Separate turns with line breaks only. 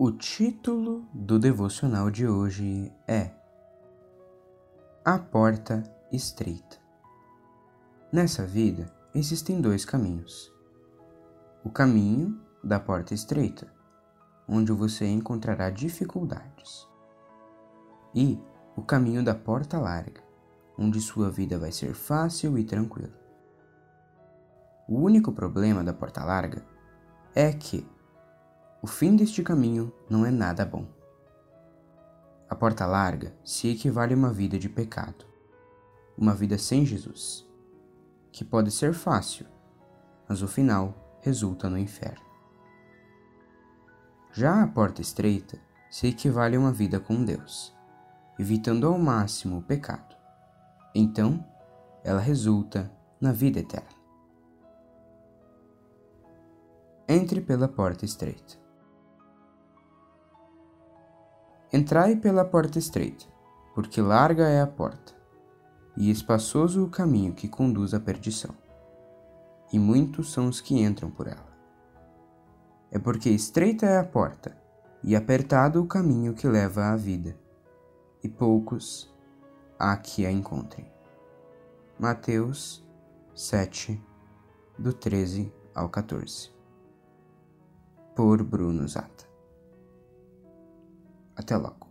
O título do devocional de hoje é A Porta Estreita. Nessa vida existem dois caminhos: o caminho da porta estreita, onde você encontrará dificuldades, e o caminho da porta larga, onde sua vida vai ser fácil e tranquila. O único problema da porta larga é que o fim deste caminho não é nada bom. A porta larga se equivale a uma vida de pecado, uma vida sem Jesus, que pode ser fácil, mas o final resulta no inferno. Já a porta estreita se equivale a uma vida com Deus, evitando ao máximo o pecado. Então, ela resulta na vida eterna. Entre pela porta estreita. Entrai pela porta estreita, porque larga é a porta, e espaçoso o caminho que conduz à perdição, e muitos são os que entram por ela. É porque estreita é a porta, e apertado o caminho que leva à vida, e poucos há que a encontrem. Mateus 7, do 13 ao 14. Por Bruno Zata. Até logo.